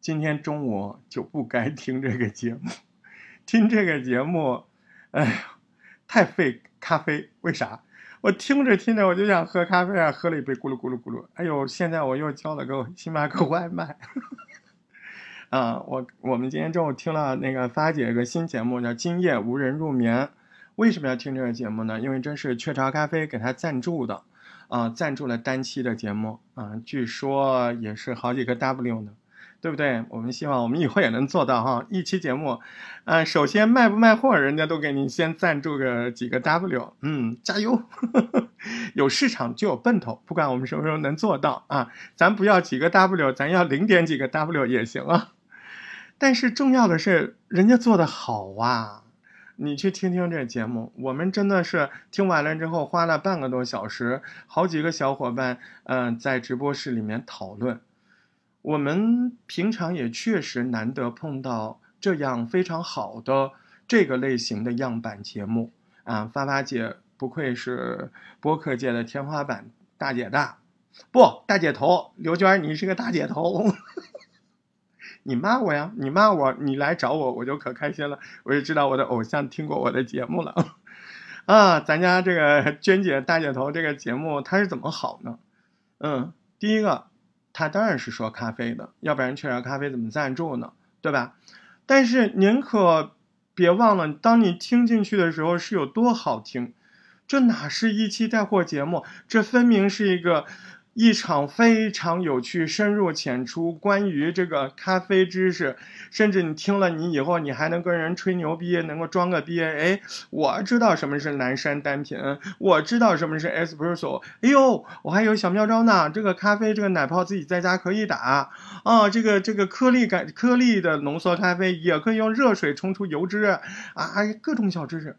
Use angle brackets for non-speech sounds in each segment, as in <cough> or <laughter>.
今天中午就不该听这个节目，听这个节目，哎呀，太费咖啡。为啥？我听着听着我就想喝咖啡啊，喝了一杯，咕噜咕噜咕噜。哎呦，现在我又叫了个星巴克外卖。<laughs> 啊，我我们今天中午听了那个发姐一个新节目叫《今夜无人入眠》，为什么要听这个节目呢？因为这是雀巢咖啡给他赞助的，啊，赞助了单期的节目啊，据说也是好几个 W 呢，对不对？我们希望我们以后也能做到哈，一期节目，嗯，首先卖不卖货，人家都给你先赞助个几个 W，嗯，加油，<laughs> 有市场就有奔头，不管我们什么时候能做到啊，咱不要几个 W，咱要零点几个 W 也行啊。但是重要的是，人家做的好啊！你去听听这节目，我们真的是听完了之后花了半个多小时，好几个小伙伴，嗯，在直播室里面讨论。我们平常也确实难得碰到这样非常好的这个类型的样板节目啊！发发姐不愧是播客界的天花板大姐大，不大姐头，刘娟你是个大姐头。<laughs> 你骂我呀！你骂我，你来找我，我就可开心了。我就知道我的偶像听过我的节目了，啊，咱家这个娟姐大姐头这个节目它是怎么好呢？嗯，第一个，他当然是说咖啡的，要不然雀巢咖啡怎么赞助呢？对吧？但是您可别忘了，当你听进去的时候是有多好听，这哪是一期带货节目？这分明是一个。一场非常有趣、深入浅出关于这个咖啡知识，甚至你听了，你以后你还能跟人吹牛逼，能够装个逼。哎，我知道什么是南山单品，我知道什么是 espresso。哎呦，我还有小妙招呢，这个咖啡这个奶泡自己在家可以打啊，这个这个颗粒感颗粒的浓缩咖啡也可以用热水冲出油脂啊，各种小知识，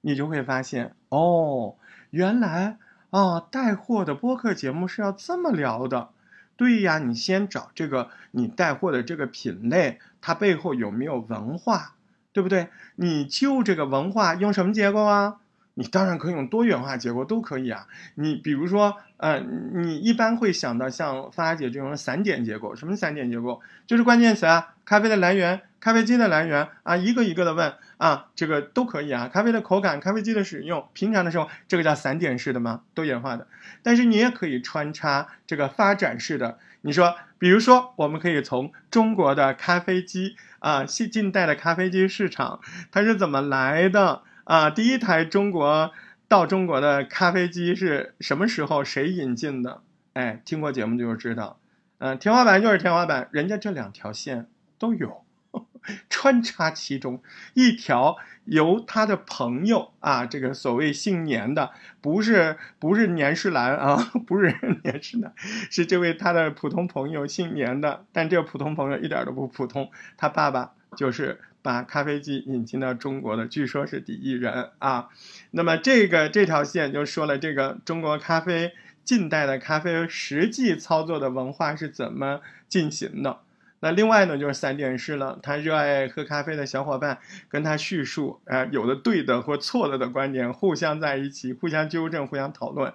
你就会发现哦，原来。哦，带货的播客节目是要这么聊的，对呀，你先找这个你带货的这个品类，它背后有没有文化，对不对？你就这个文化用什么结构啊？你当然可以用多元化结构，都可以啊。你比如说，呃，你一般会想到像发姐这种散点结构，什么散点结构？就是关键词啊，咖啡的来源，咖啡机的来源啊，一个一个的问啊，这个都可以啊。咖啡的口感，咖啡机的使用，平常的时候，这个叫散点式的吗？多元化的。但是你也可以穿插这个发展式的。你说，比如说，我们可以从中国的咖啡机啊，近近代的咖啡机市场，它是怎么来的？啊，第一台中国到中国的咖啡机是什么时候？谁引进的？哎，听过节目就知道。嗯，天花板就是天花板，人家这两条线都有 <laughs> 穿插其中，一条由他的朋友啊，这个所谓姓年的，不是不是年世兰啊，<laughs> 不是年世兰，是这位他的普通朋友姓年的，但这个普通朋友一点都不普通，他爸爸就是。把咖啡机引进到中国的，据说是第一人啊。那么这个这条线就说了，这个中国咖啡近代的咖啡实际操作的文化是怎么进行的。那另外呢，就是三点式了。他热爱喝咖啡的小伙伴跟他叙述，啊，有的对的或错了的观点，互相在一起，互相纠正，互相讨论。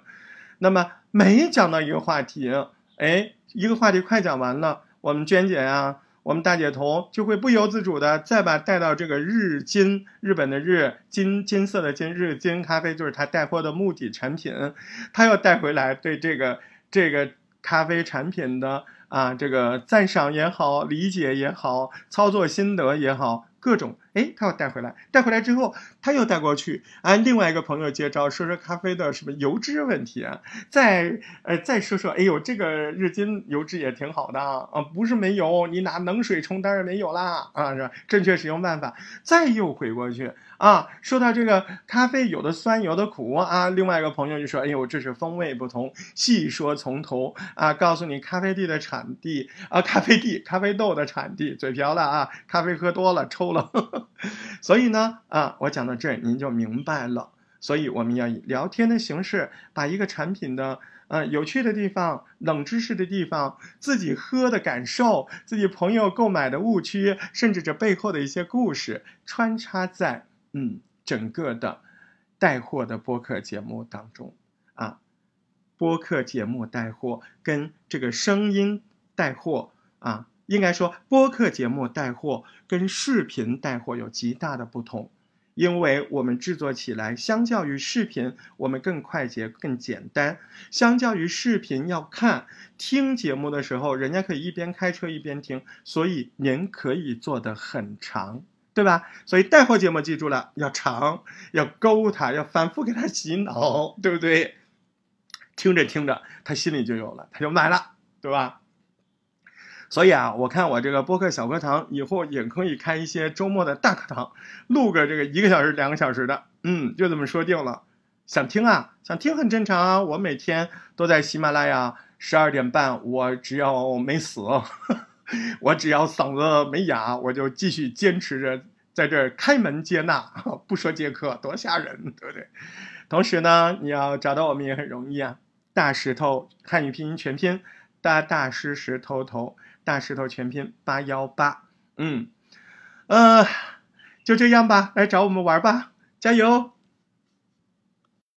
那么每讲到一个话题，哎，一个话题快讲完了，我们娟姐呀。我们大姐头就会不由自主的再把带到这个日金日本的日金金色的金日金咖啡就是他带货的目的产品，他又带回来对这个这个咖啡产品的啊这个赞赏也好，理解也好，操作心得也好。各种哎，他要带回来，带回来之后他又带过去，啊，另外一个朋友接招，说说咖啡的什么油脂问题啊，再呃再说说，哎呦，这个日金油脂也挺好的啊，不是没油，你拿冷水冲当然没有啦，啊是吧？正确使用办法，再又回过去。啊，说到这个咖啡，有的酸，有的苦啊。另外一个朋友就说：“哎呦，这是风味不同。”细说从头啊，告诉你咖啡地的产地啊，咖啡地咖啡豆的产地。嘴瓢了啊，咖啡喝多了抽了。<laughs> 所以呢，啊，我讲到这儿您就明白了。所以我们要以聊天的形式，把一个产品的呃有趣的地方、冷知识的地方、自己喝的感受、自己朋友购买的误区，甚至这背后的一些故事穿插在。嗯，整个的带货的播客节目当中啊，播客节目带货跟这个声音带货啊，应该说播客节目带货跟视频带货有极大的不同。因为我们制作起来，相较于视频，我们更快捷、更简单。相较于视频要看、听节目的时候，人家可以一边开车一边听，所以您可以做得很长，对吧？所以带货节目记住了，要长，要勾他，要反复给他洗脑，对不对？听着听着，他心里就有了，他就买了，对吧？所以啊，我看我这个播客小课堂以后也可以开一些周末的大课堂，录个这个一个小时、两个小时的，嗯，就这么说定了。想听啊，想听很正常啊。我每天都在喜马拉雅十二点半，我只要没死，<laughs> 我只要嗓子没哑，我就继续坚持着在这儿开门接纳，<laughs> 不说接客，多吓人，对不对？同时呢，你要找到我们也很容易啊。大石头汉语拼音全拼，大大师石头头。大石头全拼八幺八，嗯，呃，就这样吧，来找我们玩吧，加油！